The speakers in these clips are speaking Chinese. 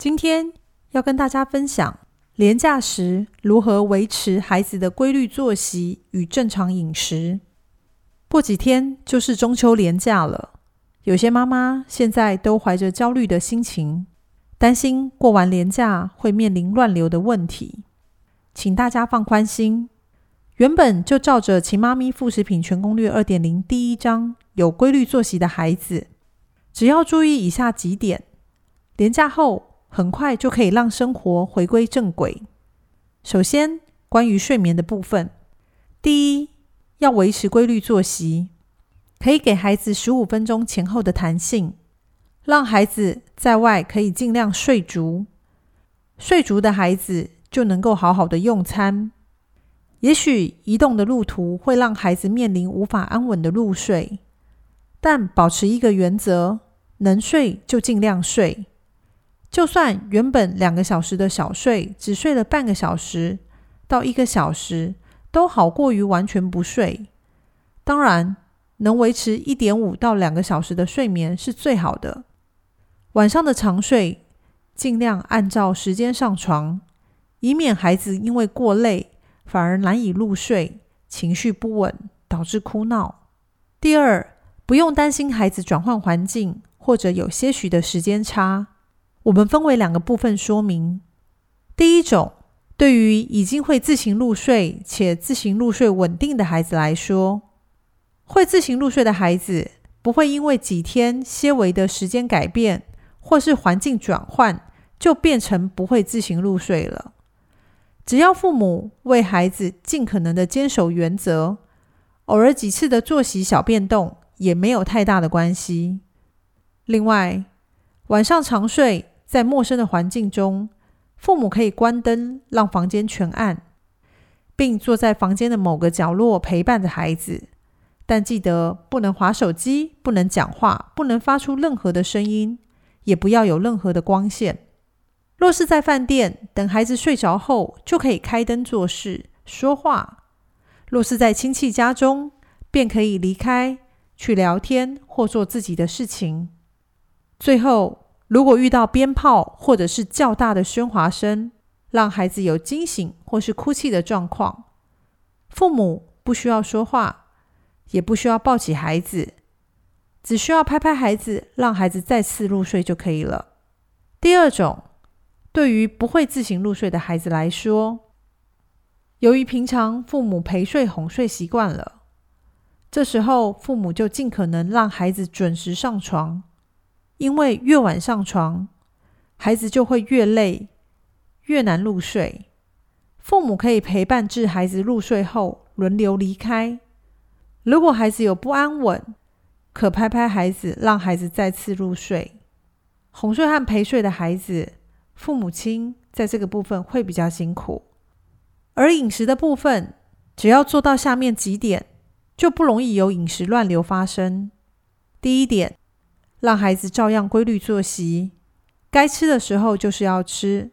今天要跟大家分享，廉假时如何维持孩子的规律作息与正常饮食。过几天就是中秋连假了，有些妈妈现在都怀着焦虑的心情，担心过完连假会面临乱流的问题。请大家放宽心，原本就照着《秦妈咪副食品全攻略二点零》第一章有规律作息的孩子，只要注意以下几点，连假后。很快就可以让生活回归正轨。首先，关于睡眠的部分，第一，要维持规律作息，可以给孩子十五分钟前后的弹性，让孩子在外可以尽量睡足。睡足的孩子就能够好好的用餐。也许移动的路途会让孩子面临无法安稳的入睡，但保持一个原则：能睡就尽量睡。就算原本两个小时的小睡，只睡了半个小时到一个小时，都好过于完全不睡。当然，能维持一点五到两个小时的睡眠是最好的。晚上的长睡，尽量按照时间上床，以免孩子因为过累反而难以入睡，情绪不稳，导致哭闹。第二，不用担心孩子转换环境或者有些许的时间差。我们分为两个部分说明。第一种，对于已经会自行入睡且自行入睡稳定的孩子来说，会自行入睡的孩子不会因为几天些微的时间改变或是环境转换，就变成不会自行入睡了。只要父母为孩子尽可能的坚守原则，偶尔几次的作息小变动也没有太大的关系。另外，晚上长睡。在陌生的环境中，父母可以关灯，让房间全暗，并坐在房间的某个角落陪伴着孩子。但记得不能划手机，不能讲话，不能发出任何的声音，也不要有任何的光线。若是在饭店，等孩子睡着后，就可以开灯做事、说话；若是在亲戚家中，便可以离开去聊天或做自己的事情。最后。如果遇到鞭炮或者是较大的喧哗声，让孩子有惊醒或是哭泣的状况，父母不需要说话，也不需要抱起孩子，只需要拍拍孩子，让孩子再次入睡就可以了。第二种，对于不会自行入睡的孩子来说，由于平常父母陪睡哄睡习惯了，这时候父母就尽可能让孩子准时上床。因为越晚上床，孩子就会越累，越难入睡。父母可以陪伴至孩子入睡后轮流离开。如果孩子有不安稳，可拍拍孩子，让孩子再次入睡。哄睡和陪睡的孩子，父母亲在这个部分会比较辛苦。而饮食的部分，只要做到下面几点，就不容易有饮食乱流发生。第一点。让孩子照样规律作息，该吃的时候就是要吃，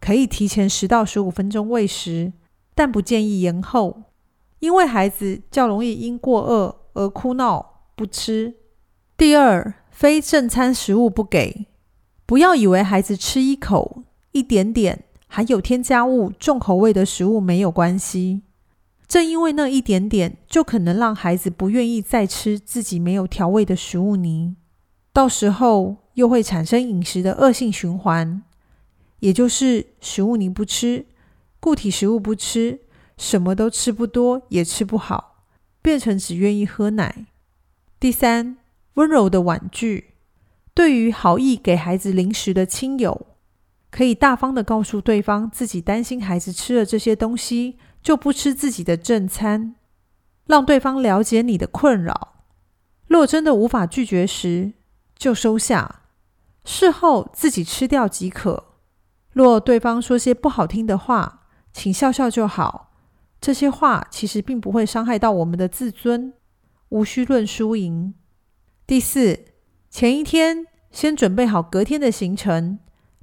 可以提前十到十五分钟喂食，但不建议延后，因为孩子较容易因过饿而哭闹不吃。第二，非正餐食物不给，不要以为孩子吃一口、一点点含有添加物、重口味的食物没有关系，正因为那一点点，就可能让孩子不愿意再吃自己没有调味的食物泥。到时候又会产生饮食的恶性循环，也就是食物你不吃，固体食物不吃，什么都吃不多也吃不好，变成只愿意喝奶。第三，温柔的婉拒，对于好意给孩子零食的亲友，可以大方的告诉对方自己担心孩子吃了这些东西就不吃自己的正餐，让对方了解你的困扰。若真的无法拒绝时，就收下，事后自己吃掉即可。若对方说些不好听的话，请笑笑就好。这些话其实并不会伤害到我们的自尊，无需论输赢。第四，前一天先准备好隔天的行程，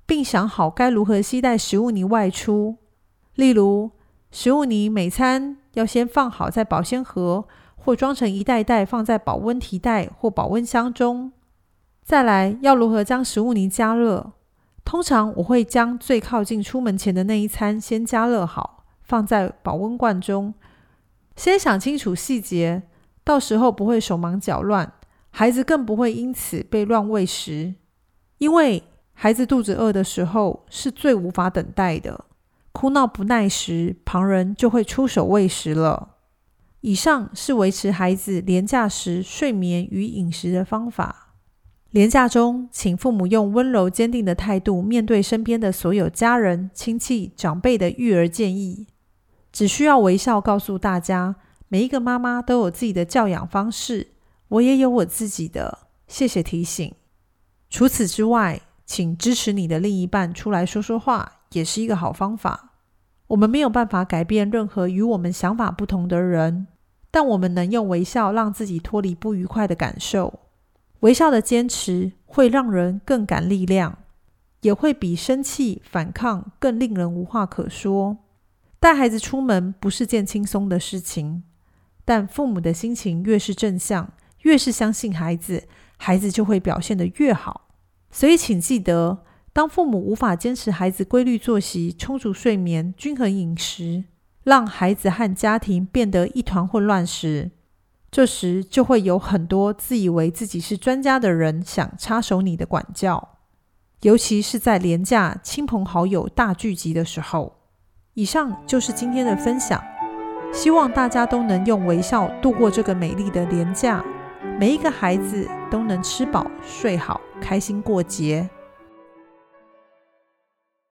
并想好该如何携带食物泥外出。例如，食物泥每餐要先放好在保鲜盒，或装成一袋袋放在保温提袋或保温箱中。再来，要如何将食物泥加热？通常我会将最靠近出门前的那一餐先加热好。放在保温罐中，先想清楚细节，到时候不会手忙脚乱，孩子更不会因此被乱喂食。因为孩子肚子饿的时候是最无法等待的，哭闹不耐时，旁人就会出手喂食了。以上是维持孩子廉价时睡眠与饮食的方法。廉价中，请父母用温柔坚定的态度面对身边的所有家人、亲戚、长辈的育儿建议。只需要微笑告诉大家，每一个妈妈都有自己的教养方式，我也有我自己的。谢谢提醒。除此之外，请支持你的另一半出来说说话，也是一个好方法。我们没有办法改变任何与我们想法不同的人，但我们能用微笑让自己脱离不愉快的感受。微笑的坚持会让人更感力量，也会比生气反抗更令人无话可说。带孩子出门不是件轻松的事情，但父母的心情越是正向，越是相信孩子，孩子就会表现得越好。所以，请记得，当父母无法坚持孩子规律作息、充足睡眠、均衡饮食，让孩子和家庭变得一团混乱时，这时就会有很多自以为自己是专家的人想插手你的管教，尤其是在廉价亲朋好友大聚集的时候。以上就是今天的分享，希望大家都能用微笑度过这个美丽的年假，每一个孩子都能吃饱睡好，开心过节。